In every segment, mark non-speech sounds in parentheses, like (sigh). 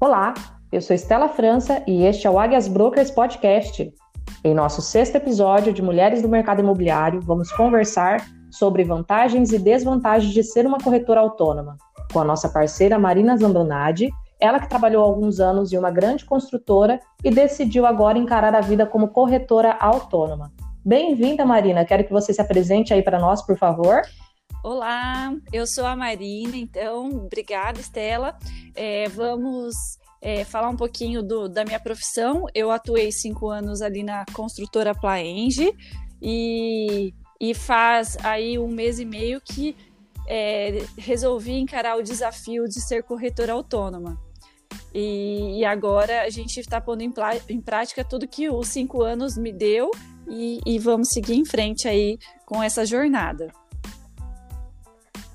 Olá, eu sou Estela França e este é o Águias Brokers Podcast. Em nosso sexto episódio de Mulheres do Mercado Imobiliário, vamos conversar sobre vantagens e desvantagens de ser uma corretora autônoma, com a nossa parceira Marina Zambonadi, ela que trabalhou alguns anos em uma grande construtora e decidiu agora encarar a vida como corretora autônoma. Bem-vinda, Marina. Quero que você se apresente aí para nós, por favor. Olá, eu sou a Marina, então, obrigada, Estela. É, vamos é, falar um pouquinho do, da minha profissão. Eu atuei cinco anos ali na construtora Plaenge e, e faz aí um mês e meio que é, resolvi encarar o desafio de ser corretora autônoma. E, e agora a gente está pondo em, em, prática tudo que os cinco anos me deu e, e vamos seguir em frente aí com essa jornada.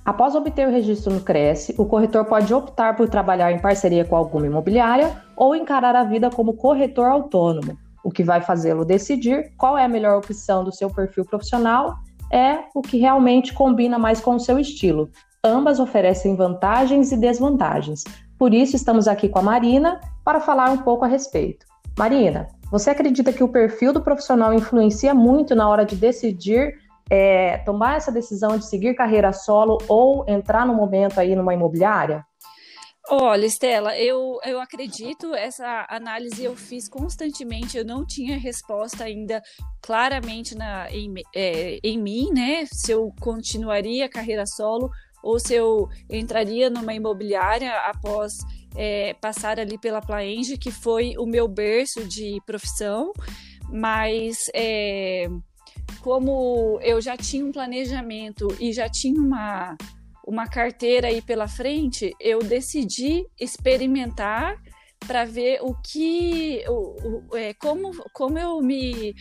Após obter o registro no Cresce, o corretor pode optar por trabalhar em parceria com alguma imobiliária ou encarar a vida como corretor autônomo, o que vai fazê-lo decidir qual é a melhor opção do seu perfil profissional, é o que realmente combina mais com o seu estilo. Ambas oferecem vantagens e desvantagens. Por isso, estamos aqui com a Marina para falar um pouco a respeito. Marina, você acredita que o perfil do profissional influencia muito na hora de decidir é, tomar essa decisão de seguir carreira solo ou entrar no momento aí numa imobiliária? Olha, Estela, eu, eu acredito, essa análise eu fiz constantemente, eu não tinha resposta ainda claramente na, em, é, em mim, né? Se eu continuaria a carreira solo ou se eu entraria numa imobiliária após é, passar ali pela Plaenge, que foi o meu berço de profissão, mas é, como eu já tinha um planejamento e já tinha uma, uma carteira aí pela frente, eu decidi experimentar para ver o que, o, o, é, como, como eu me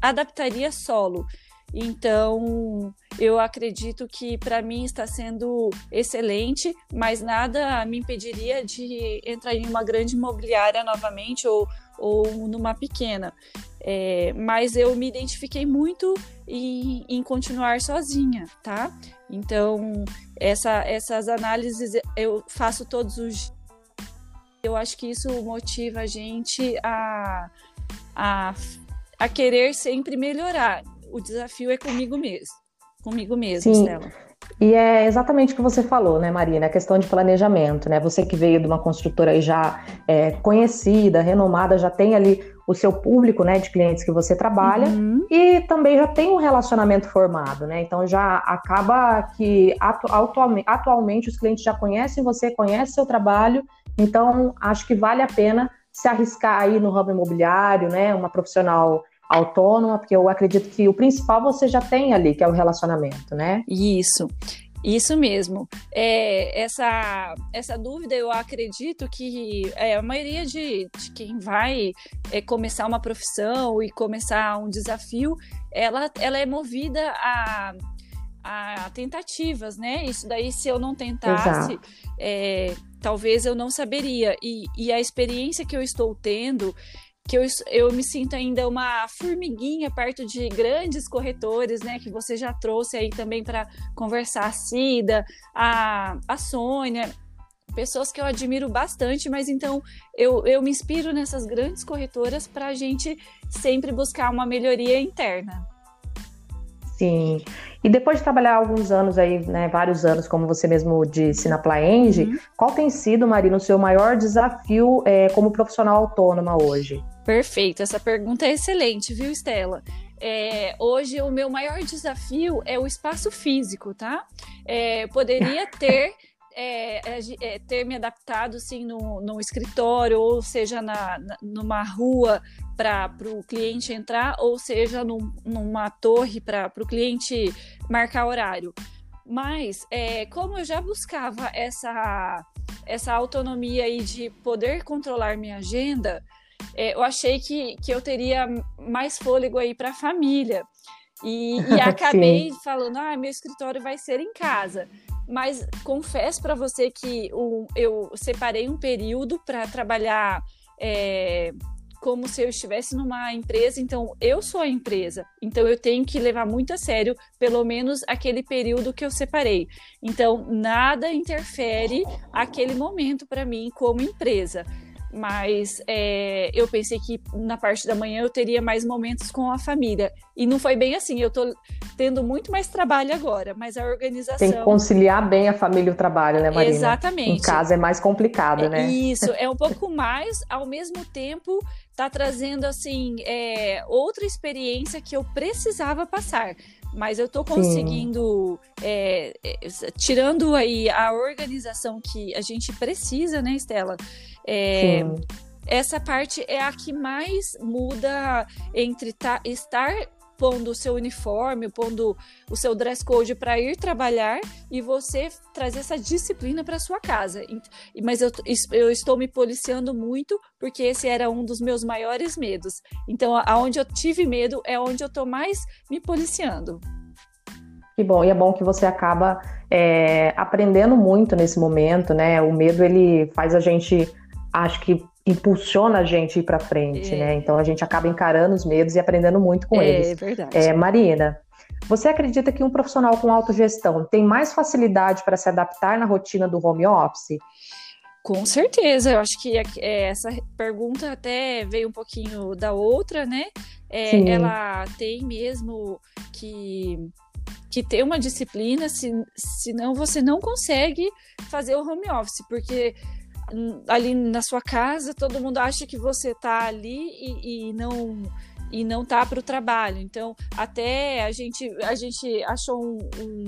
adaptaria solo. Então, eu acredito que para mim está sendo excelente, mas nada me impediria de entrar em uma grande imobiliária novamente ou, ou numa pequena. É, mas eu me identifiquei muito em, em, continuar sozinha, tá? Então, essa, essas análises eu faço todos os dias. Eu acho que isso motiva a gente a, a, a querer sempre melhorar. O desafio é comigo mesmo. Comigo mesmo, Sim. Stella. E é exatamente o que você falou, né, Marina? A questão de planejamento, né? Você que veio de uma construtora já é, conhecida, renomada, já tem ali o seu público, né, de clientes que você trabalha uhum. e também já tem um relacionamento formado, né? Então já acaba que atu atualmente, atualmente os clientes já conhecem você, conhecem seu trabalho, então acho que vale a pena se arriscar aí no ramo imobiliário, né? Uma profissional autônoma, porque eu acredito que o principal você já tem ali, que é o relacionamento, né? Isso. Isso mesmo. É, essa, essa dúvida eu acredito que é, a maioria de, de quem vai é, começar uma profissão e começar um desafio, ela, ela é movida a, a tentativas, né? Isso daí, se eu não tentasse, é, talvez eu não saberia. E, e a experiência que eu estou tendo que eu, eu me sinto ainda uma formiguinha perto de grandes corretores, né? Que você já trouxe aí também para conversar, a Cida, a, a Sônia, pessoas que eu admiro bastante, mas então eu, eu me inspiro nessas grandes corretoras para a gente sempre buscar uma melhoria interna. Sim. E depois de trabalhar alguns anos aí, né, vários anos, como você mesmo disse, na Plaenge, uhum. qual tem sido, Marina, o seu maior desafio é, como profissional autônoma hoje? Perfeito, essa pergunta é excelente, viu, Estela? É, hoje o meu maior desafio é o espaço físico, tá? É, poderia (laughs) ter é, é, ter me adaptado sim no, no escritório, ou seja, na, na numa rua para o cliente entrar, ou seja, num, numa torre para o cliente marcar horário. Mas, é, como eu já buscava essa, essa autonomia aí de poder controlar minha agenda, é, eu achei que, que eu teria mais fôlego aí para a família. E, e (laughs) acabei falando, ah, meu escritório vai ser em casa. Mas confesso para você que o, eu separei um período para trabalhar é, como se eu estivesse numa empresa, então eu sou a empresa. Então eu tenho que levar muito a sério, pelo menos aquele período que eu separei. Então nada interfere aquele momento para mim como empresa mas é, eu pensei que na parte da manhã eu teria mais momentos com a família. E não foi bem assim. Eu tô tendo muito mais trabalho agora, mas a organização. Tem que conciliar bem a família e o trabalho, né, Marina? Exatamente. Em casa é mais complicado, né? Isso, (laughs) é um pouco mais, ao mesmo tempo, tá trazendo, assim, é, outra experiência que eu precisava passar mas eu estou conseguindo, é, é, tirando aí a organização que a gente precisa, né, Estela? É, essa parte é a que mais muda entre tá, estar pondo o seu uniforme, pondo o seu dress code para ir trabalhar e você trazer essa disciplina para sua casa. Mas eu, eu, estou me policiando muito porque esse era um dos meus maiores medos. Então, aonde eu tive medo é onde eu estou mais me policiando. Que bom, e é bom que você acaba é, aprendendo muito nesse momento, né? O medo ele faz a gente acho que impulsiona a gente ir para frente, é. né? Então a gente acaba encarando os medos e aprendendo muito com é, eles. É verdade. É, Marina, você acredita que um profissional com autogestão tem mais facilidade para se adaptar na rotina do home office? Com certeza, eu acho que é, essa pergunta até veio um pouquinho da outra, né? É, ela tem mesmo que, que ter uma disciplina, se, senão você não consegue fazer o home office, porque ali na sua casa, todo mundo acha que você está ali e, e não e não tá para o trabalho. Então, até a gente a gente achou um,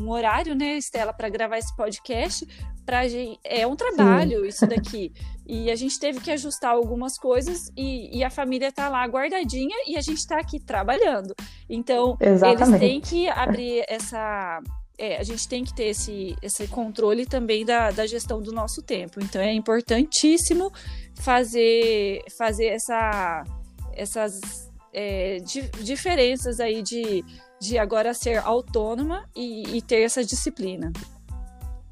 um horário, né, Estela, para gravar esse podcast. Pra gente, é um trabalho Sim. isso daqui. e a gente teve que ajustar algumas coisas e, e, a família tá lá guardadinha e a gente está aqui trabalhando. Então, Exatamente. eles têm que abrir essa é, a gente tem que ter esse, esse controle também da, da gestão do nosso tempo. Então é importantíssimo fazer, fazer essa, essas é, di, diferenças aí de, de agora ser autônoma e, e ter essa disciplina.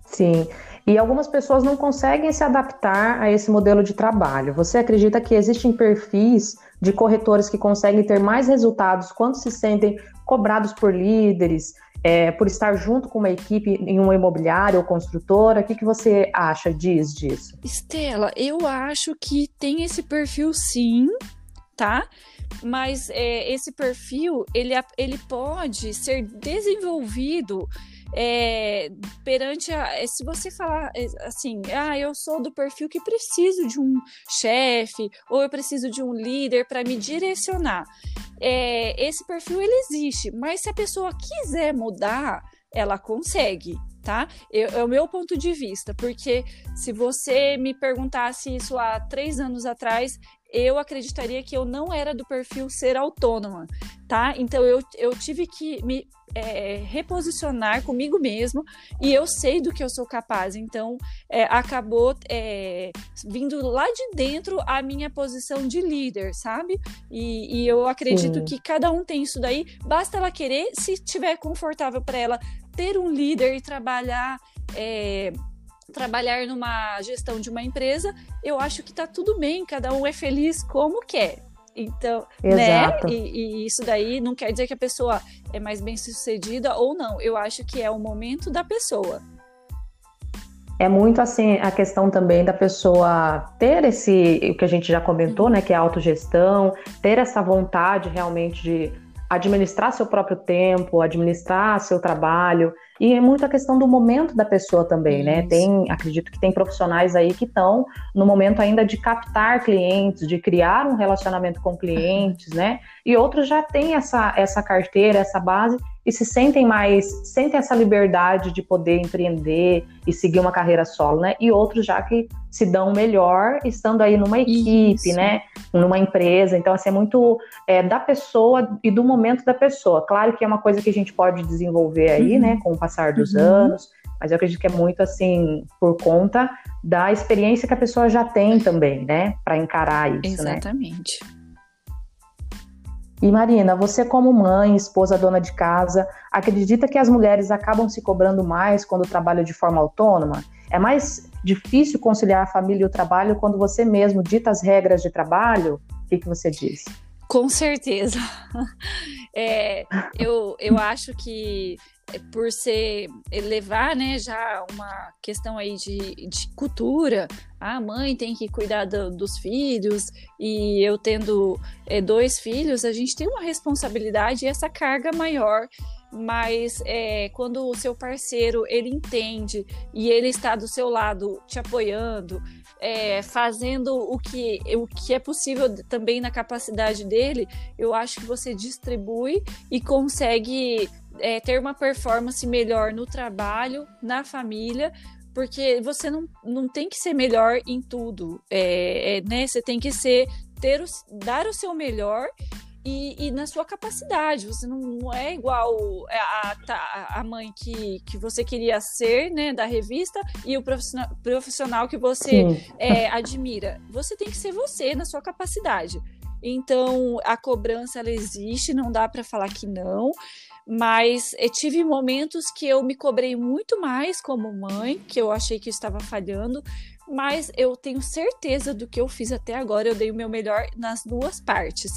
Sim. E algumas pessoas não conseguem se adaptar a esse modelo de trabalho. Você acredita que existem perfis de corretores que conseguem ter mais resultados quando se sentem cobrados por líderes, é, por estar junto com uma equipe em uma imobiliária ou construtora? O que, que você acha, diz disso? Estela, eu acho que tem esse perfil sim, tá? Mas é, esse perfil, ele, ele pode ser desenvolvido é, perante a, é, se você falar é, assim, ah, eu sou do perfil que preciso de um chefe ou eu preciso de um líder para me direcionar. É, esse perfil ele existe, mas se a pessoa quiser mudar, ela consegue. Tá? Eu, é o meu ponto de vista, porque se você me perguntasse isso há três anos atrás, eu acreditaria que eu não era do perfil ser autônoma, tá? Então eu, eu tive que me é, reposicionar comigo mesmo e eu sei do que eu sou capaz. Então é, acabou é, vindo lá de dentro a minha posição de líder, sabe? E, e eu acredito Sim. que cada um tem isso daí. Basta ela querer, se estiver confortável para ela ter um líder e trabalhar é, trabalhar numa gestão de uma empresa, eu acho que tá tudo bem, cada um é feliz como quer. Então, né? Exato. né? E, e, isso daí não quer dizer que a pessoa é mais bem sucedida ou não. Eu acho que é o momento da pessoa. É muito assim a questão também da pessoa ter esse, o que a gente já comentou, né, que é a autogestão, ter essa vontade realmente de administrar seu próprio tempo, administrar seu trabalho, e é muito a questão do momento da pessoa também, né? Isso. Tem, acredito que tem profissionais aí que estão no momento ainda de captar clientes, de criar um relacionamento com clientes, né? E outros já têm essa, essa carteira, essa base e se sentem mais, sentem essa liberdade de poder empreender e seguir uma carreira solo, né? E outros já que se dão melhor estando aí numa equipe, Isso. né? Numa empresa. Então, assim, é muito é, da pessoa e do momento da pessoa. Claro que é uma coisa que a gente pode desenvolver aí, uhum. né? Com o passar dos uhum. anos, mas eu acredito que é muito assim por conta da experiência que a pessoa já tem também, né? Para encarar isso, né? Exatamente. Né? E Marina, você como mãe, esposa, dona de casa, acredita que as mulheres acabam se cobrando mais quando trabalham de forma autônoma? É mais difícil conciliar a família e o trabalho quando você mesmo dita as regras de trabalho? O que, que você diz? Com certeza. (laughs) É, eu, eu acho que por ser levar, né, já uma questão aí de, de cultura, a mãe tem que cuidar do, dos filhos e eu tendo é, dois filhos, a gente tem uma responsabilidade e essa carga maior. Mas é, quando o seu parceiro ele entende e ele está do seu lado te apoiando, é, fazendo o que, o que é possível também na capacidade dele, eu acho que você distribui e consegue é, ter uma performance melhor no trabalho, na família, porque você não, não tem que ser melhor em tudo, é, é né? Você tem que ser ter o, dar o seu melhor e, e, na sua capacidade. Você não, não é igual a, a, a, mãe que, que você queria ser, né, da revista, e o profissional, profissional que você é, admira. Você tem que ser você na sua capacidade. Então, a cobrança ela existe, não dá para falar que não, mas eu tive momentos que eu me cobrei muito mais como mãe, que eu achei que eu estava falhando, mas eu tenho certeza do que eu fiz até agora, eu dei o meu melhor nas duas partes.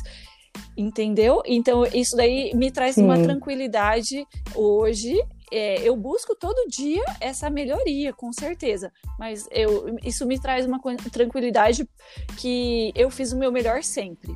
Entendeu? Então, isso daí me traz Sim. uma tranquilidade hoje. É, eu busco todo dia essa melhoria, com certeza. Mas eu, isso me traz uma tranquilidade que eu fiz o meu melhor sempre.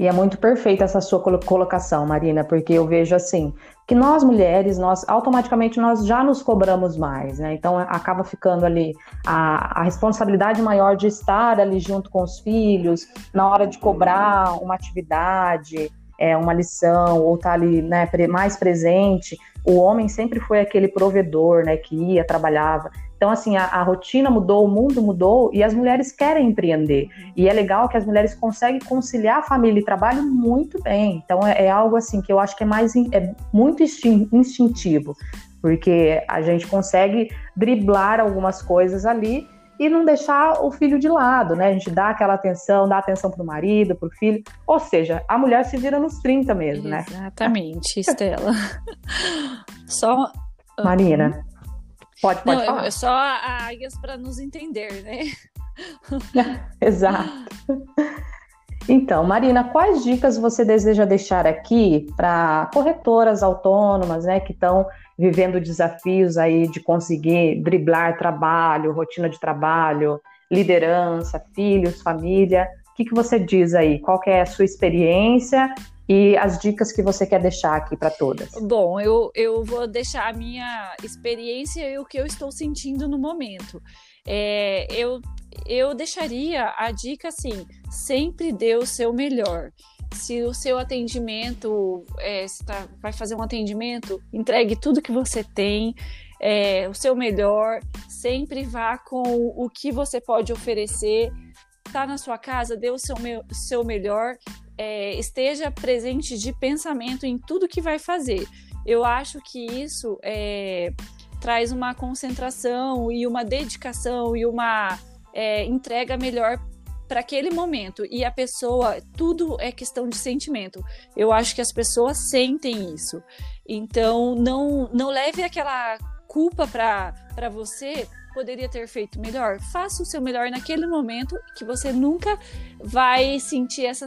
E é muito perfeita essa sua colocação, Marina, porque eu vejo assim, que nós mulheres, nós automaticamente nós já nos cobramos mais, né? Então acaba ficando ali a, a responsabilidade maior de estar ali junto com os filhos, na hora de cobrar uma atividade, é, uma lição, ou estar tá ali né, mais presente. O homem sempre foi aquele provedor, né, que ia, trabalhava. Então, assim, a, a, rotina mudou, o mundo mudou e as mulheres querem empreender. E é legal que as mulheres conseguem conciliar família e trabalho muito bem. Então, é, é algo assim que eu acho que é mais é muito instintivo, porque a gente consegue driblar algumas coisas ali e não deixar o filho de lado, né? A gente dá aquela atenção, dá atenção para o marido, para o filho. Ou seja, a mulher se vira nos 30 mesmo, né? Exatamente, Estela. (laughs) Só. Marina. Pode, pode Não, falar. É só a Águias para nos entender, né? (laughs) Exato. (laughs) Então, Marina, quais dicas você deseja deixar aqui para corretoras autônomas, né, que estão vivendo desafios aí de conseguir driblar trabalho, rotina de trabalho, liderança, filhos, família? O que, que você diz aí? Qual é a sua experiência e as dicas que você quer deixar aqui para todas. Bom, eu, eu vou deixar a minha experiência e o que eu estou sentindo no momento. É, eu, eu deixaria a dica assim: sempre dê o seu melhor. Se o seu atendimento, é, tá, vai fazer um atendimento, entregue tudo que você tem, é, o seu melhor, sempre vá com o que você pode oferecer. Tá na sua casa, dê o seu, seu melhor é, esteja presente de pensamento em tudo que vai fazer. Eu acho que isso é, traz uma concentração e uma dedicação e uma é, entrega melhor para aquele momento. E a pessoa, tudo é questão de sentimento. Eu acho que as pessoas sentem isso. Então, não, não leve aquela culpa para você poderia ter feito melhor? Faça o seu melhor naquele momento que você nunca vai sentir essa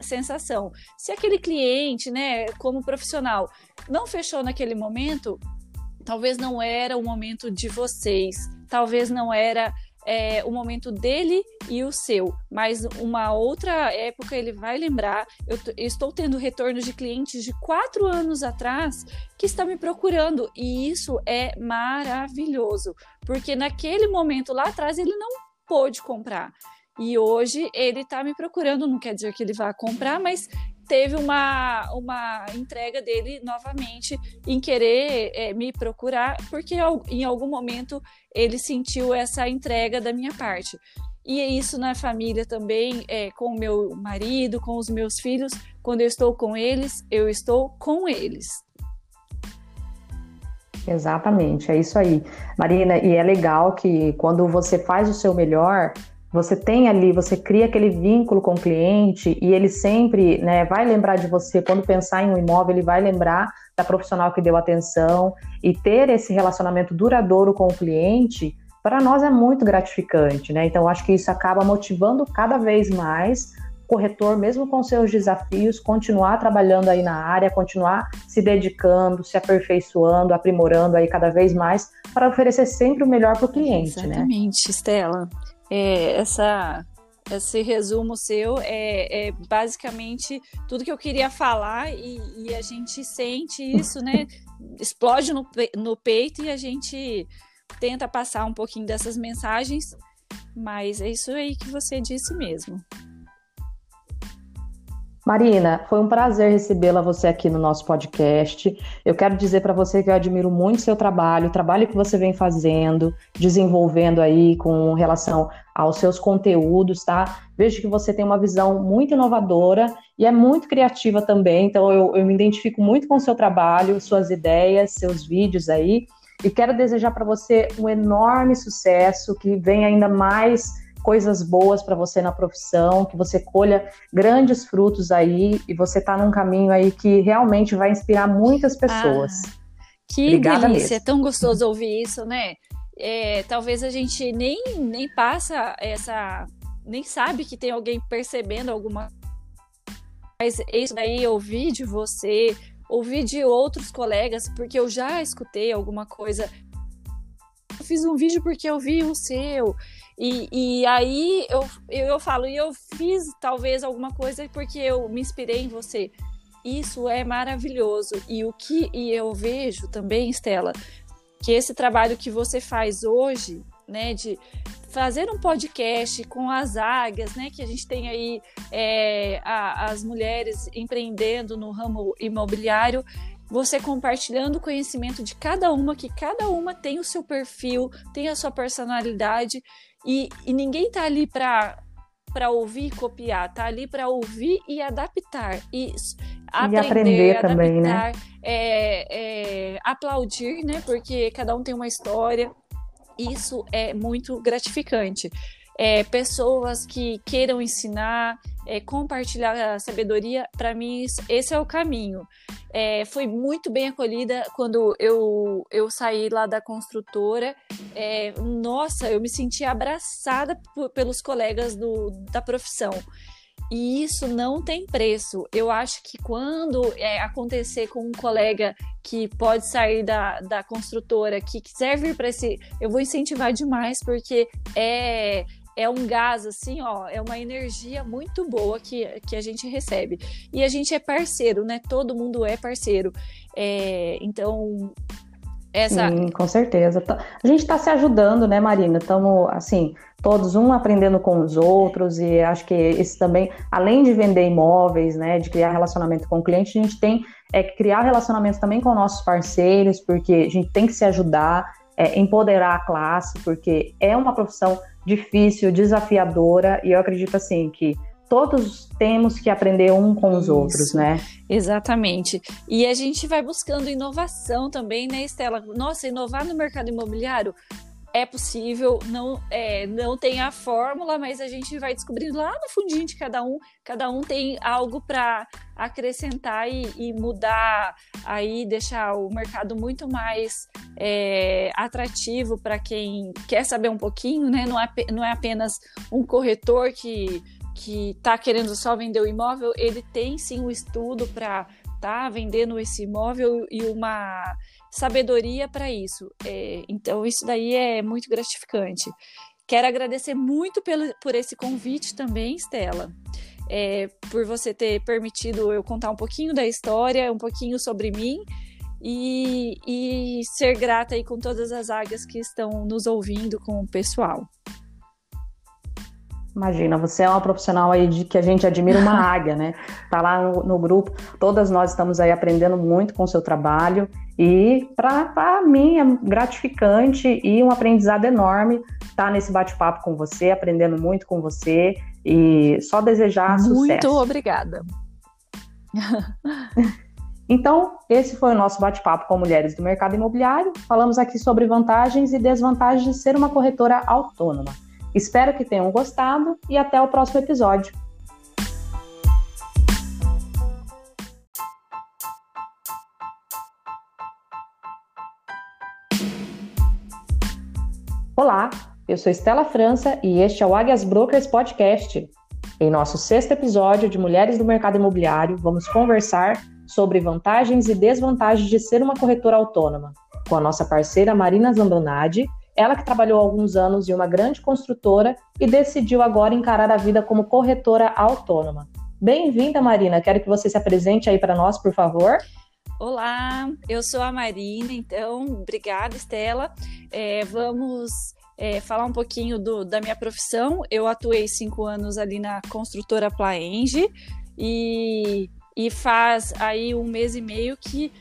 sensação. Se aquele cliente, né, como profissional, não fechou naquele momento, talvez não era o momento de vocês, talvez não era é, o momento dele e o seu, mas uma outra época ele vai lembrar. Eu, eu estou tendo retorno de clientes de quatro anos atrás que está me procurando e isso é maravilhoso, porque naquele momento lá atrás ele não pôde comprar. E hoje ele está me procurando, não quer dizer que ele vá comprar, mas teve uma, uma entrega dele novamente em querer é, me procurar, porque em algum momento ele sentiu essa entrega da minha parte. E é isso na família também, é, com o meu marido, com os meus filhos. Quando eu estou com eles, eu estou com eles. Exatamente, é isso aí. Marina, e é legal que quando você faz o seu melhor, você tem ali, você cria aquele vínculo com o cliente e ele sempre né, vai lembrar de você. Quando pensar em um imóvel, ele vai lembrar da profissional que deu atenção e ter esse relacionamento duradouro com o cliente para nós é muito gratificante, né? Então, acho que isso acaba motivando cada vez mais o corretor, mesmo com seus desafios, continuar trabalhando aí na área, continuar se dedicando, se aperfeiçoando, aprimorando aí cada vez mais para oferecer sempre o melhor para o cliente, né? Exatamente, Estela. É, essa esse resumo seu é, é, basicamente tudo que eu queria falar e, e a gente sente isso, né? (laughs) Explode no, no peito e a gente tenta passar um pouquinho dessas mensagens, mas é isso aí que você disse mesmo. Marina, foi um prazer recebê-la você aqui no nosso podcast. Eu quero dizer para você que eu admiro muito seu trabalho, o trabalho que você vem fazendo, desenvolvendo aí com relação aos seus conteúdos, tá? Vejo que você tem uma visão muito inovadora e é muito criativa também, então eu, eu me identifico muito com o seu trabalho, suas ideias, seus vídeos aí. E quero desejar para você um enorme sucesso, que venha ainda mais coisas boas para você na profissão, que você colha grandes frutos aí e você está num caminho aí que realmente vai inspirar muitas pessoas. Ah, que Obrigada delícia, mesmo. é tão gostoso ouvir isso, né? É, talvez a gente nem, nem passa essa. nem sabe que tem alguém percebendo alguma mas isso daí eu ouvi de você, ouvi de outros colegas, porque eu já escutei alguma coisa. Eu fiz um vídeo porque eu vi o seu. E, e aí eu, eu, eu falo, e eu fiz talvez alguma coisa porque eu me inspirei em você. Isso é maravilhoso. E o que e eu vejo também, Estela, que esse trabalho que você faz hoje, né, de fazer um podcast com as águias, né, que a gente tem aí é, a, as mulheres empreendendo no ramo imobiliário, você compartilhando o conhecimento de cada uma, que cada uma tem o seu perfil, tem a sua personalidade e, e ninguém tá ali para para ouvir e copiar, tá ali para ouvir e adaptar e, aprender, e aprender adaptar, também, né? É, é, aplaudir, né? Porque cada um tem uma história. Isso é muito gratificante. É, pessoas que queiram ensinar, é, compartilhar a sabedoria, para mim esse é o caminho. É, foi muito bem acolhida quando eu, eu saí lá da construtora. É, nossa, eu me senti abraçada pelos colegas do, da profissão. E isso não tem preço. Eu acho que quando é, acontecer com um colega que pode sair da, da construtora, que quiser vir para esse. Eu vou incentivar demais, porque é é um gás, assim, ó, é uma energia muito boa que, que a gente recebe. E a gente é parceiro, né? Todo mundo é parceiro. É, então, essa... Sim, com certeza. A gente está se ajudando, né, Marina? Estamos, assim, todos um aprendendo com os outros e acho que esse também, além de vender imóveis, né, de criar relacionamento com o cliente, a gente tem é criar relacionamento também com nossos parceiros, porque a gente tem que se ajudar, é, empoderar a classe, porque é uma profissão difícil, desafiadora, e eu acredito assim que todos temos que aprender um com os Isso, outros, né? Exatamente. E a gente vai buscando inovação também, né, Estela? Nossa, inovar no mercado imobiliário é possível, não, é, não tem a fórmula, mas a gente vai descobrindo lá no fundinho de cada um, cada um tem algo para acrescentar e, e, mudar aí, deixar o mercado muito mais é, atrativo para quem quer saber um pouquinho, né? Não é, não é apenas um corretor que que está querendo só vender o imóvel, ele tem sim um estudo para tá vendendo esse imóvel e uma sabedoria para isso. É, então, isso daí é muito gratificante. Quero agradecer muito pelo, por esse convite também, Stella. É, por você ter permitido eu contar um pouquinho da história, um pouquinho sobre mim e, e ser grata aí com todas as águias que estão nos ouvindo, com o pessoal. Imagina, você é uma profissional aí de que a gente admira uma (laughs) águia, né? Tá lá no, no, grupo, todas nós estamos aí aprendendo muito com o seu trabalho e para mim é gratificante e um aprendizado enorme estar tá nesse bate-papo com você, aprendendo muito com você e só desejar muito sucesso. Muito obrigada. (laughs) Então, esse foi o nosso bate-papo com mulheres do mercado imobiliário. Falamos aqui sobre vantagens e desvantagens de ser uma corretora autônoma. Espero que tenham gostado e até o próximo episódio. Olá, eu sou Estela França e este é o Águias Brokers Podcast. Em nosso sexto episódio de Mulheres do Mercado Imobiliário, vamos conversar sobre vantagens e desvantagens de ser uma corretora autônoma, com a nossa parceira Marina Zambonadi, ela que trabalhou alguns anos em uma grande construtora e decidiu agora encarar a vida como corretora autônoma. Bem-vinda, Marina. Quero que você se apresente aí para nós, por favor. Olá, eu sou a Marina, então, obrigada, Estela. É, vamos é, falar um pouquinho do, da minha profissão. Eu atuei cinco anos ali na construtora Plaenge e, e faz aí um mês e meio que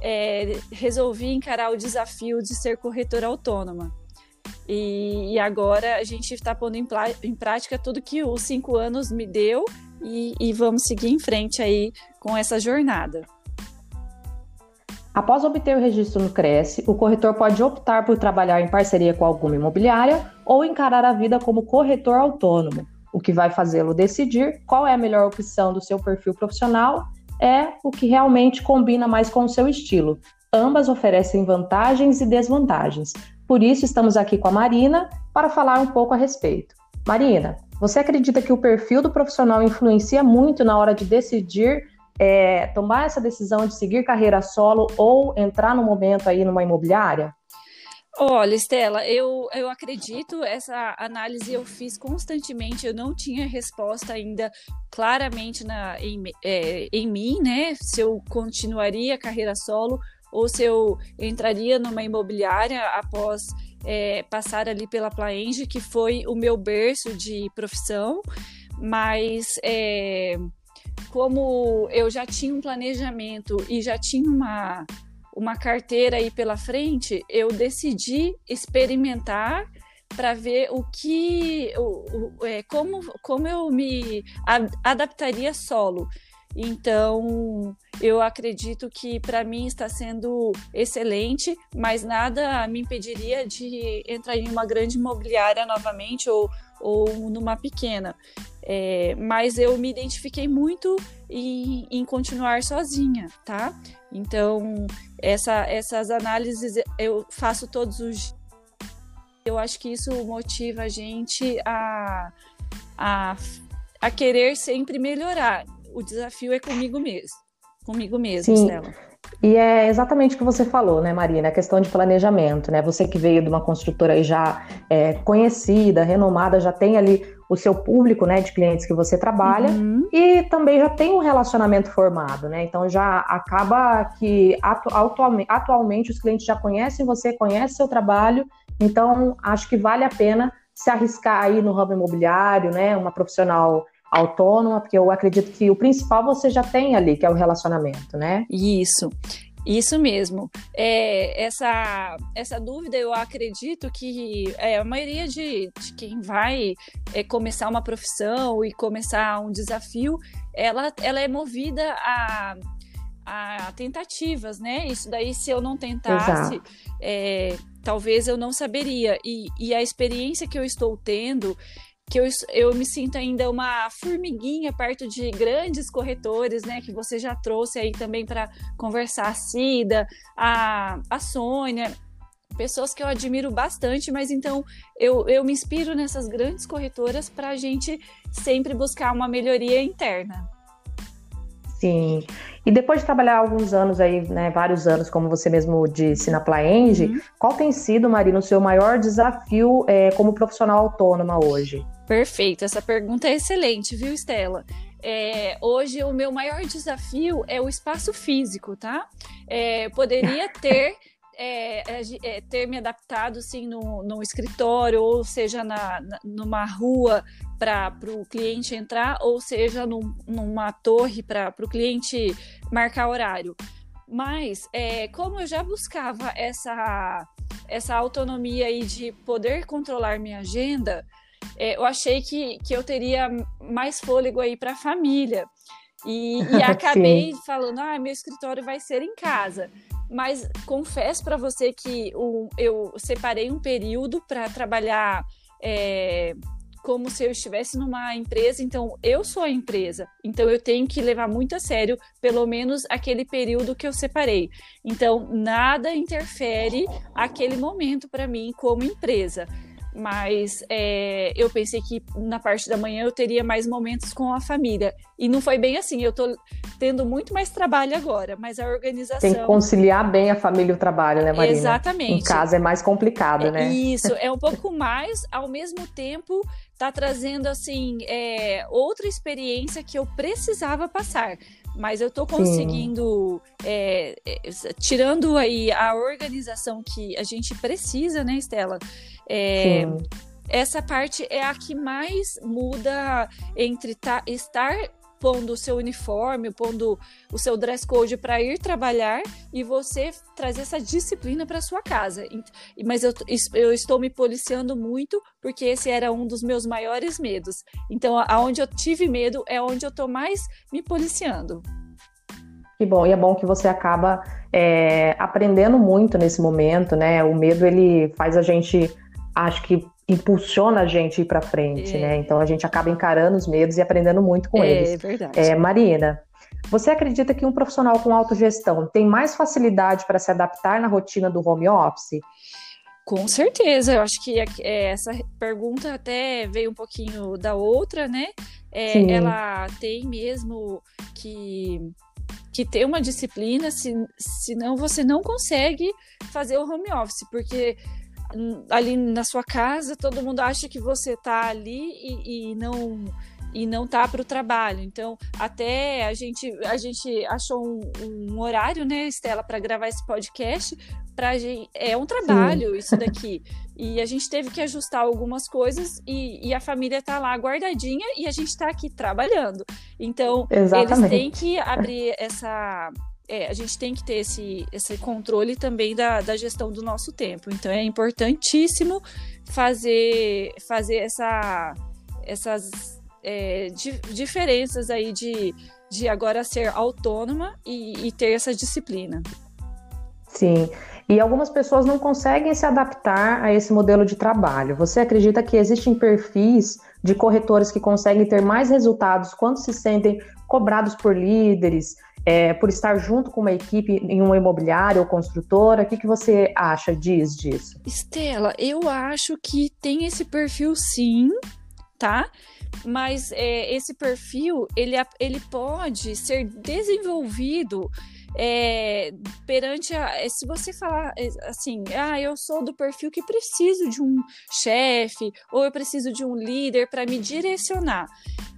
é, resolvi encarar o desafio de ser corretora autônoma. E, e agora a gente está pondo em, em, prática tudo que os cinco anos me deu e, e vamos seguir em frente aí com essa jornada. Após obter o registro no Cresce, o corretor pode optar por trabalhar em parceria com alguma imobiliária ou encarar a vida como corretor autônomo, o que vai fazê-lo decidir qual é a melhor opção do seu perfil profissional, é o que realmente combina mais com o seu estilo. Ambas oferecem vantagens e desvantagens. Por isso, estamos aqui com a Marina para falar um pouco a respeito. Marina, você acredita que o perfil do profissional influencia muito na hora de decidir é, tomar essa decisão de seguir carreira solo ou entrar no momento aí numa imobiliária? Olha, Estela, eu, eu acredito, essa análise eu fiz constantemente, eu não tinha resposta ainda claramente na, em, é, em mim, né? Se eu continuaria a carreira solo ou se eu entraria numa imobiliária após é, passar ali pela Plaenge, que foi o meu berço de profissão, mas é, como eu já tinha um planejamento e já tinha uma, uma carteira aí pela frente, eu decidi experimentar para ver o que, o, o, é, como, como eu me adaptaria solo. Então, eu acredito que para mim está sendo excelente, mas nada me impediria de entrar em uma grande imobiliária novamente ou, ou numa pequena. É, mas eu me identifiquei muito em, em, continuar sozinha, tá? Então, essa, essas análises eu faço todos os dias. Eu acho que isso motiva a gente a, a, a querer sempre melhorar. O desafio é comigo mesmo. Comigo mesmo. Stella. E é exatamente o que você falou, né, Marina? A questão de planejamento, né? Você que veio de uma construtora já é, conhecida, renomada, já tem ali o seu público, né, de clientes que você trabalha uhum. e também já tem um relacionamento formado, né? Então já acaba que atu atualmente, atualmente os clientes já conhecem você, conhecem seu trabalho, então acho que vale a pena se arriscar aí no ramo imobiliário, né? Uma profissional autônoma, porque eu acredito que o principal você já tem ali, que é o relacionamento, né? Isso. Isso mesmo. É, essa, essa dúvida eu acredito que é, a maioria de, de quem vai é, começar uma profissão e começar um desafio, ela, ela é movida a, a tentativas, né? Isso daí, se eu não tentasse, é, talvez eu não saberia. E, e a experiência que eu estou tendo que eu, eu me sinto ainda uma formiguinha perto de grandes corretores, né? Que você já trouxe aí também para conversar, a Cida, a, a Sônia, pessoas que eu admiro bastante, mas então eu, eu me inspiro nessas grandes corretoras para a gente sempre buscar uma melhoria interna. Sim. E depois de trabalhar alguns anos aí, né, vários anos, como você mesmo disse, na Plaenge, uhum. qual tem sido, Marina, o seu maior desafio é, como profissional autônoma hoje? Perfeito, essa pergunta é excelente, viu, Estela? É, hoje o meu maior desafio é o espaço físico, tá? É, poderia (laughs) ter é, é, ter me adaptado sim no, no escritório, ou seja, na, na numa rua para o cliente entrar, ou seja, num, numa torre para o cliente marcar horário. Mas é, como eu já buscava essa, essa autonomia aí de poder controlar minha agenda, é, eu achei que, que eu teria mais fôlego aí para a família. E, e (laughs) acabei falando, ah, meu escritório vai ser em casa. Mas confesso para você que o, eu separei um período para trabalhar é, como se eu estivesse numa empresa, então eu sou a empresa, então eu tenho que levar muito a sério pelo menos aquele período que eu separei. Então nada interfere aquele momento para mim como empresa. Mas é, eu pensei que na parte da manhã eu teria mais momentos com a família. E não foi bem assim. Eu tô tendo muito mais trabalho agora, mas a organização. Tem que conciliar bem a família e o trabalho, né, Marina? Exatamente. Em casa é mais complicado, né? Isso, (laughs) é um pouco mais, ao mesmo tempo, tá trazendo, assim, é, outra experiência que eu precisava passar mas eu estou conseguindo, é, é, tirando aí a organização que a gente precisa, né, Estela? É, essa parte é a que mais muda entre tá, estar pondo o seu uniforme, pondo o seu dress code para ir trabalhar e você trazer essa disciplina para sua casa. Mas eu, eu, estou me policiando muito porque esse era um dos meus maiores medos. Então, aonde eu tive medo é onde eu estou mais me policiando. Que bom, e é bom que você acaba é, aprendendo muito nesse momento, né? O medo ele faz a gente, acho que impulsiona a gente ir para frente, é. né? Então a gente acaba encarando os medos e aprendendo muito com é, eles. É verdade. É, Marina, você acredita que um profissional com autogestão tem mais facilidade para se adaptar na rotina do home office? Com certeza, eu acho que é, essa pergunta até veio um pouquinho da outra, né? É, ela tem mesmo que, que ter uma disciplina, se, senão você não consegue fazer o home office, porque ali na sua casa, todo mundo acha que você está ali e, e não e não tá para o trabalho. Então, até a gente a gente achou um, um horário, né, Estela, para gravar esse podcast. Pra gente, é um trabalho Sim. isso daqui. e a gente teve que ajustar algumas coisas e, e, a família tá lá guardadinha e a gente está aqui trabalhando. Então, Exatamente. eles têm que abrir essa é, a gente tem que ter esse, esse controle também da, da gestão do nosso tempo. Então é importantíssimo fazer, fazer essa, essas é, di, diferenças aí de, de agora ser autônoma e, e ter essa disciplina. Sim. E algumas pessoas não conseguem se adaptar a esse modelo de trabalho. Você acredita que existem perfis de corretores que conseguem ter mais resultados quando se sentem cobrados por líderes, é, por estar junto com uma equipe em uma imobiliária ou construtora? O que, que você acha, diz disso? Estela, eu acho que tem esse perfil sim, tá? Mas é, esse perfil, ele, ele pode ser desenvolvido é, perante a, é, se você falar é, assim, ah, eu sou do perfil que preciso de um chefe ou eu preciso de um líder para me direcionar.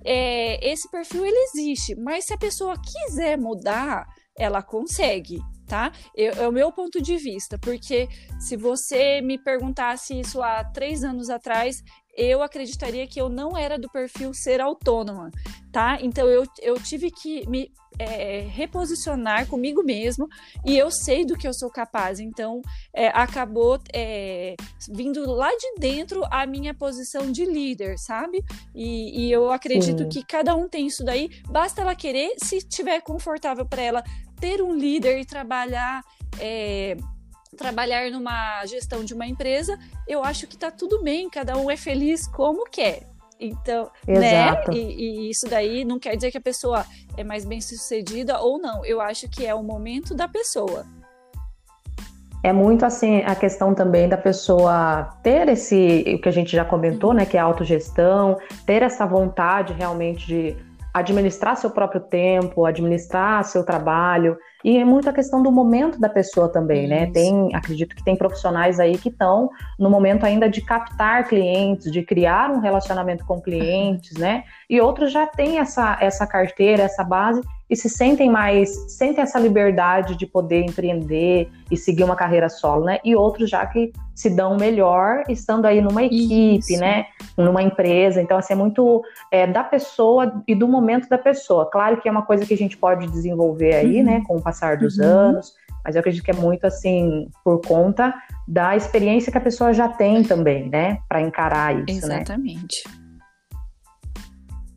É, esse perfil ele existe, mas se a pessoa quiser mudar, ela consegue. Tá? Eu, é o meu ponto de vista, porque se você me perguntasse isso há três anos atrás, eu acreditaria que eu não era do perfil ser autônoma, tá? Então eu, eu tive que me é, reposicionar comigo mesmo e eu sei do que eu sou capaz. Então é, acabou é, vindo lá de dentro a minha posição de líder, sabe? E, e eu acredito Sim. que cada um tem isso daí. Basta ela querer, se estiver confortável para ela ter um líder e trabalhar é, trabalhar numa gestão de uma empresa, eu acho que tá tudo bem, cada um é feliz como quer. Então, né? Exato. né? E, e, isso daí não quer dizer que a pessoa é mais bem sucedida ou não. Eu acho que é o momento da pessoa. É muito assim a questão também da pessoa ter esse, o que a gente já comentou, né, que é a autogestão, ter essa vontade realmente de administrar seu próprio tempo, administrar seu trabalho, e é muito a questão do momento da pessoa também, né? Isso. Tem, acredito que tem profissionais aí que estão no momento ainda de captar clientes, de criar um relacionamento com clientes, né? E outros já têm essa, essa carteira, essa base e se sentem mais, sentem essa liberdade de poder empreender e seguir uma carreira solo, né? E outros já que se dão melhor estando aí numa equipe, Isso. né? Numa empresa. Então, assim, é muito é, da pessoa e do momento da pessoa. Claro que é uma coisa que a gente pode desenvolver aí, uhum. né? Com o passar dos uhum. anos, mas eu acredito que é muito assim por conta da experiência que a pessoa já tem também, né? Para encarar isso, né? Exatamente. Né?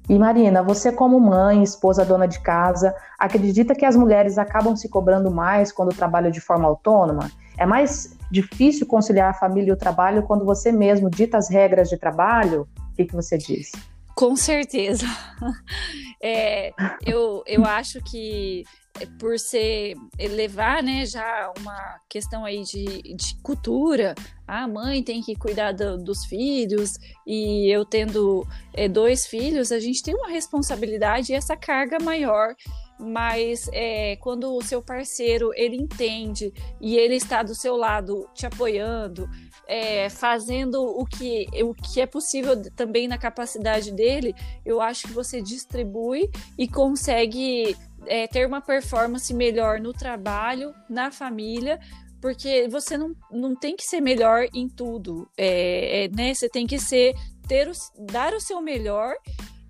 E Marina, você como mãe, esposa, dona de casa, acredita que as mulheres acabam se cobrando mais quando trabalham de forma autônoma? É mais difícil conciliar a família e o trabalho quando você mesmo dita as regras de trabalho? O que, que você diz? Com certeza. (laughs) É, eu, eu acho que por ser levar, né, já uma questão aí de, de cultura, a mãe tem que cuidar do, dos filhos e eu tendo é, dois filhos, a gente tem uma responsabilidade e essa carga maior. Mas é, quando o seu parceiro ele entende e ele está do seu lado te apoiando, é, fazendo o que, o que é possível também na capacidade dele, eu acho que você distribui e consegue é, ter uma performance melhor no trabalho, na família, porque você não, não tem que ser melhor em tudo, é, é né? Você tem que ser ter o, dar o seu melhor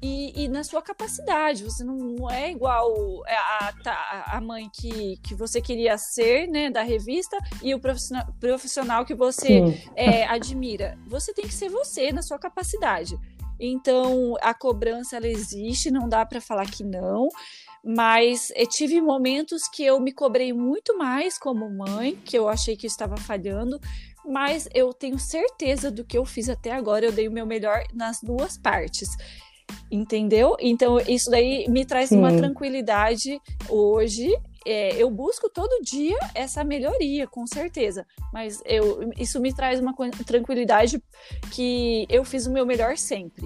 e, e, na sua capacidade. Você não, não é igual a, a, a, mãe que, que você queria ser, né, da revista, e o profissional, profissional que você é, admira. Você tem que ser você na sua capacidade. Então, a cobrança ela existe, não dá para falar que não, mas eu tive momentos que eu me cobrei muito mais como mãe, que eu achei que eu estava falhando, mas eu tenho certeza do que eu fiz até agora, eu dei o meu melhor nas duas partes. Entendeu? Então, isso daí me traz Sim. uma tranquilidade hoje. É, eu busco todo dia essa melhoria, com certeza. Mas eu, isso me traz uma tranquilidade que eu fiz o meu melhor sempre.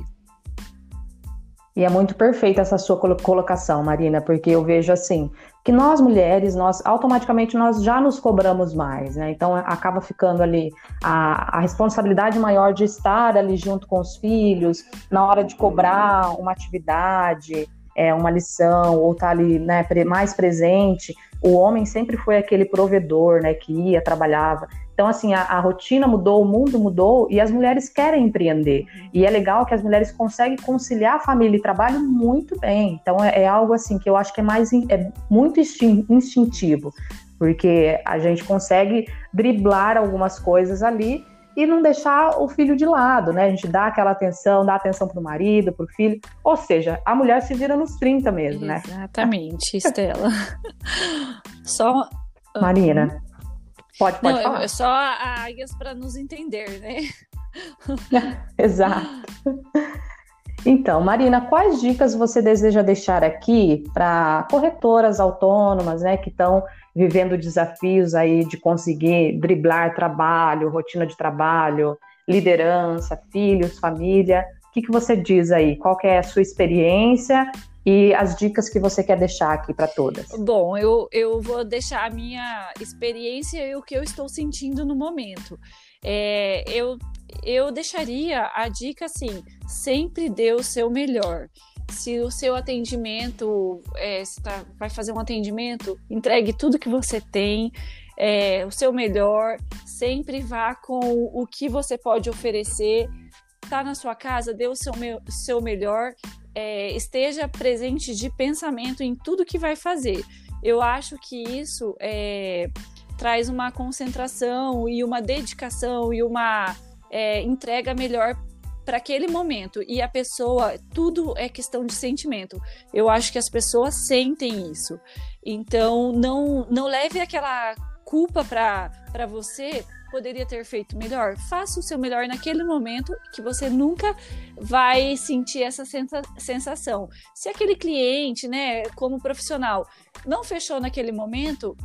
E é muito perfeita essa sua colocação, Marina, porque eu vejo assim, que nós mulheres, nós automaticamente nós já nos cobramos mais, né? Então acaba ficando ali a, a responsabilidade maior de estar ali junto com os filhos, na hora de cobrar uma atividade, é, uma lição, ou estar tá ali né, mais presente. O homem sempre foi aquele provedor, né, que ia, trabalhava. Então, assim, a, a, rotina mudou, o mundo mudou e as mulheres querem empreender. E é legal que as mulheres conseguem conciliar família e trabalho muito bem. Então, é, é algo assim que eu acho que é mais é muito instintivo, porque a gente consegue driblar algumas coisas ali e não deixar o filho de lado, né? A gente dá aquela atenção, dá atenção para o marido, para o filho. Ou seja, a mulher se vira nos 30 mesmo, né? Exatamente, Estela. (laughs) Só. Marina, Pode, pode Não, falar. É só a Águias para nos entender, né? (laughs) Exato. (laughs) Então, Marina, quais dicas você deseja deixar aqui para corretoras autônomas, né, que estão vivendo desafios aí de conseguir driblar trabalho, rotina de trabalho, liderança, filhos, família? O que, que você diz aí? Qual é a sua experiência e as dicas que você quer deixar aqui para todas. Bom, eu, eu vou deixar a minha experiência e o que eu estou sentindo no momento. É, eu, eu deixaria a dica assim: sempre dê o seu melhor. Se o seu atendimento, é, tá, vai fazer um atendimento, entregue tudo que você tem, é, o seu melhor, sempre vá com o que você pode oferecer. Tá na sua casa, dê o seu, seu melhor é, esteja presente de pensamento em tudo que vai fazer. Eu acho que isso é, traz uma concentração e uma dedicação e uma é, entrega melhor para aquele momento. E a pessoa, tudo é questão de sentimento. Eu acho que as pessoas sentem isso. Então, não, não leve aquela culpa para você poderia ter feito melhor? Faça o seu melhor naquele momento que você nunca vai sentir essa sensação. Se aquele cliente, né, como profissional, não fechou naquele momento,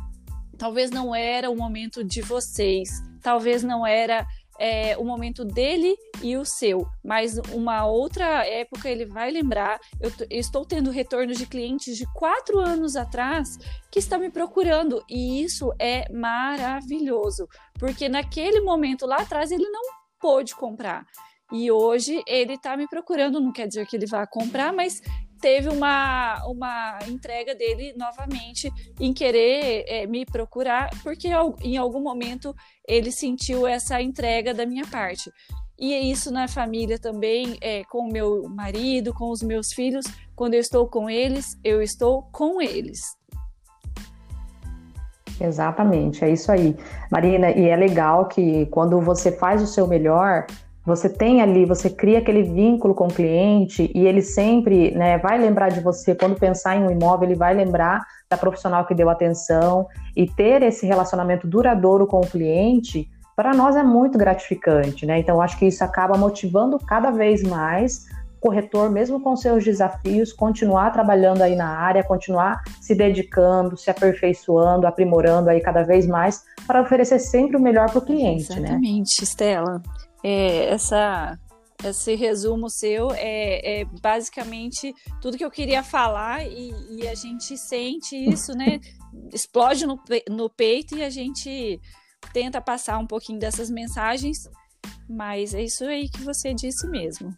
talvez não era o momento de vocês, talvez não era é, o momento dele e o seu, mas uma outra época ele vai lembrar. Eu, eu estou tendo retorno de clientes de quatro anos atrás que está me procurando e isso é maravilhoso, porque naquele momento lá atrás ele não pôde comprar. E hoje ele está me procurando, não quer dizer que ele vá comprar, mas teve uma, uma entrega dele novamente em querer é, me procurar, porque em algum momento ele sentiu essa entrega da minha parte. E é isso na família também, é, com o meu marido, com os meus filhos. Quando eu estou com eles, eu estou com eles. Exatamente, é isso aí. Marina, e é legal que quando você faz o seu melhor, você tem ali, você cria aquele vínculo com o cliente e ele sempre né, vai lembrar de você. Quando pensar em um imóvel, ele vai lembrar da profissional que deu atenção e ter esse relacionamento duradouro com o cliente, para nós é muito gratificante, né? Então, acho que isso acaba motivando cada vez mais corretor, mesmo com seus desafios, continuar trabalhando aí na área, continuar se dedicando, se aperfeiçoando, aprimorando aí cada vez mais para oferecer sempre o melhor para o cliente, Exatamente, né? Exatamente, Estela. É, essa esse resumo seu é, é, basicamente tudo que eu queria falar e, e a gente sente isso, né? (laughs) Explode no, no peito e a gente tenta passar um pouquinho dessas mensagens, mas é isso aí que você disse mesmo.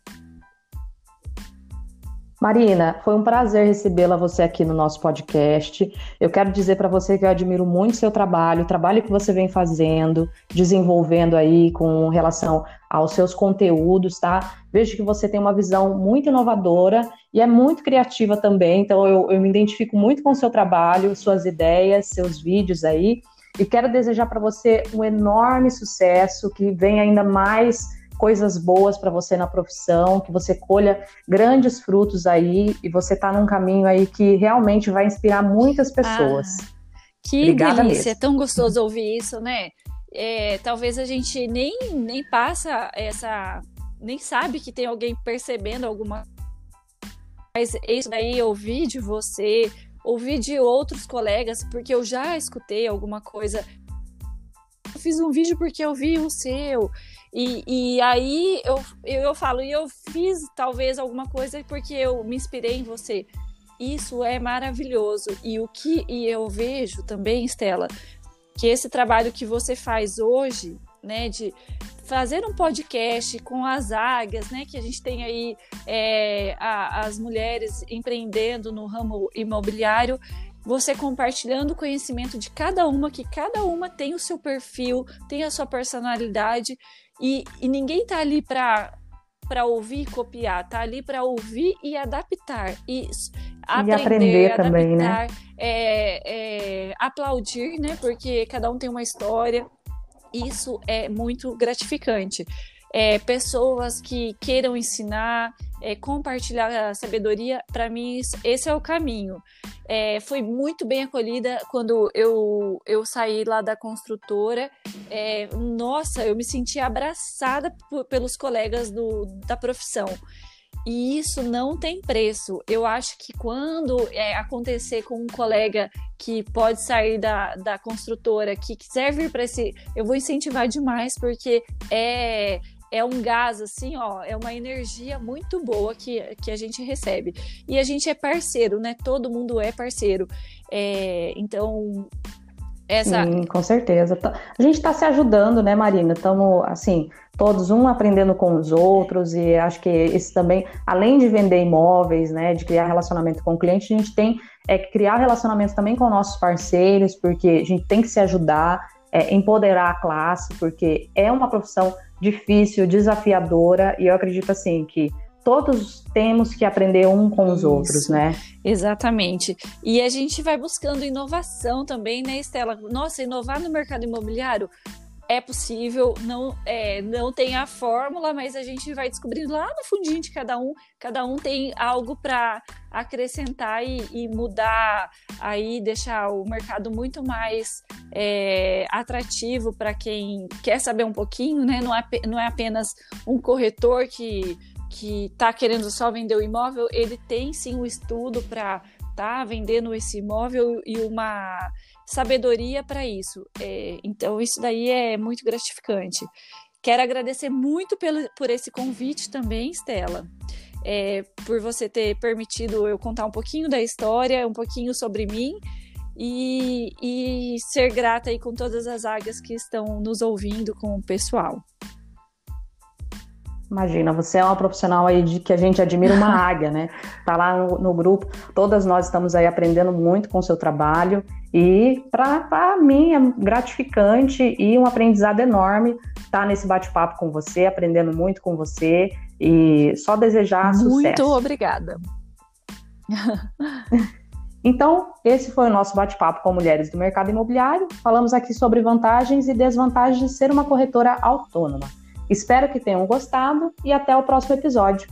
Marina, foi um prazer recebê-la você aqui no nosso podcast. Eu quero dizer para você que eu admiro muito seu trabalho, o trabalho que você vem fazendo, desenvolvendo aí com relação aos seus conteúdos, tá? Vejo que você tem uma visão muito inovadora e é muito criativa também, então eu, eu me identifico muito com o seu trabalho, suas ideias, seus vídeos aí. E quero desejar para você um enorme sucesso, que venha ainda mais coisas boas para você na profissão, que você colha grandes frutos aí e você está num caminho aí que realmente vai inspirar muitas pessoas. Ah, que Obrigada delícia, mesmo. é tão gostoso ouvir isso, né? É, talvez a gente nem, nem passa essa. nem sabe que tem alguém percebendo alguma mas isso daí eu ouvi de você, ouvi de outros colegas, porque eu já escutei alguma coisa. Eu fiz um vídeo porque eu vi o seu. E, e aí eu, eu, eu falo, e eu fiz talvez alguma coisa porque eu me inspirei em você. Isso é maravilhoso. E o que e eu vejo também, Estela, que esse trabalho que você faz hoje, né, de fazer um podcast com as águias, né, que a gente tem aí é, a, as mulheres empreendendo no ramo imobiliário, você compartilhando o conhecimento de cada uma, que cada uma tem o seu perfil, tem a sua personalidade e, e ninguém tá ali para para ouvir e copiar, tá ali para ouvir e adaptar e, aprender, e aprender adaptar, também, né? É, é, aplaudir, né? Porque cada um tem uma história. Isso é muito gratificante. É, pessoas que queiram ensinar, é, compartilhar a sabedoria, para mim esse é o caminho. É, foi muito bem acolhida quando eu, eu saí lá da construtora. É, nossa, eu me senti abraçada pelos colegas do, da profissão. E isso não tem preço. Eu acho que quando é, acontecer com um colega que pode sair da, da construtora, que quiser vir para esse. Eu vou incentivar demais, porque é é um gás, assim, ó, é uma energia muito boa que, que a gente recebe. E a gente é parceiro, né? Todo mundo é parceiro. É, então, essa... Sim, com certeza. A gente está se ajudando, né, Marina? Estamos, assim, todos um aprendendo com os outros e acho que esse também, além de vender imóveis, né, de criar relacionamento com o cliente, a gente tem é, que criar relacionamento também com nossos parceiros, porque a gente tem que se ajudar, é, empoderar a classe, porque é uma profissão difícil, desafiadora, e eu acredito assim que todos temos que aprender um com os Isso, outros, né? Exatamente. E a gente vai buscando inovação também, né, Estela? Nossa, inovar no mercado imobiliário é possível, não, é, não tem a fórmula, mas a gente vai descobrindo lá no fundinho de cada um, cada um tem algo para acrescentar e, e, mudar aí, deixar o mercado muito mais é, atrativo para quem quer saber um pouquinho, né? Não é, não é apenas um corretor que que está querendo só vender o imóvel, ele tem sim um estudo para tá vendendo esse imóvel e uma sabedoria para isso. É, então, isso daí é muito gratificante. Quero agradecer muito pelo, por esse convite também, Stella. É, por você ter permitido eu contar um pouquinho da história, um pouquinho sobre mim e, e ser grata aí com todas as águias que estão nos ouvindo, com o pessoal. Imagina, você é uma profissional aí de que a gente admira uma (laughs) águia, né? Tá lá no, no, grupo, todas nós estamos aí aprendendo muito com o seu trabalho e para mim é gratificante e um aprendizado enorme estar tá nesse bate-papo com você, aprendendo muito com você e só desejar muito sucesso. Muito obrigada. (laughs) Então, esse foi o nosso bate-papo com mulheres do mercado imobiliário. Falamos aqui sobre vantagens e desvantagens de ser uma corretora autônoma. Espero que tenham gostado e até o próximo episódio.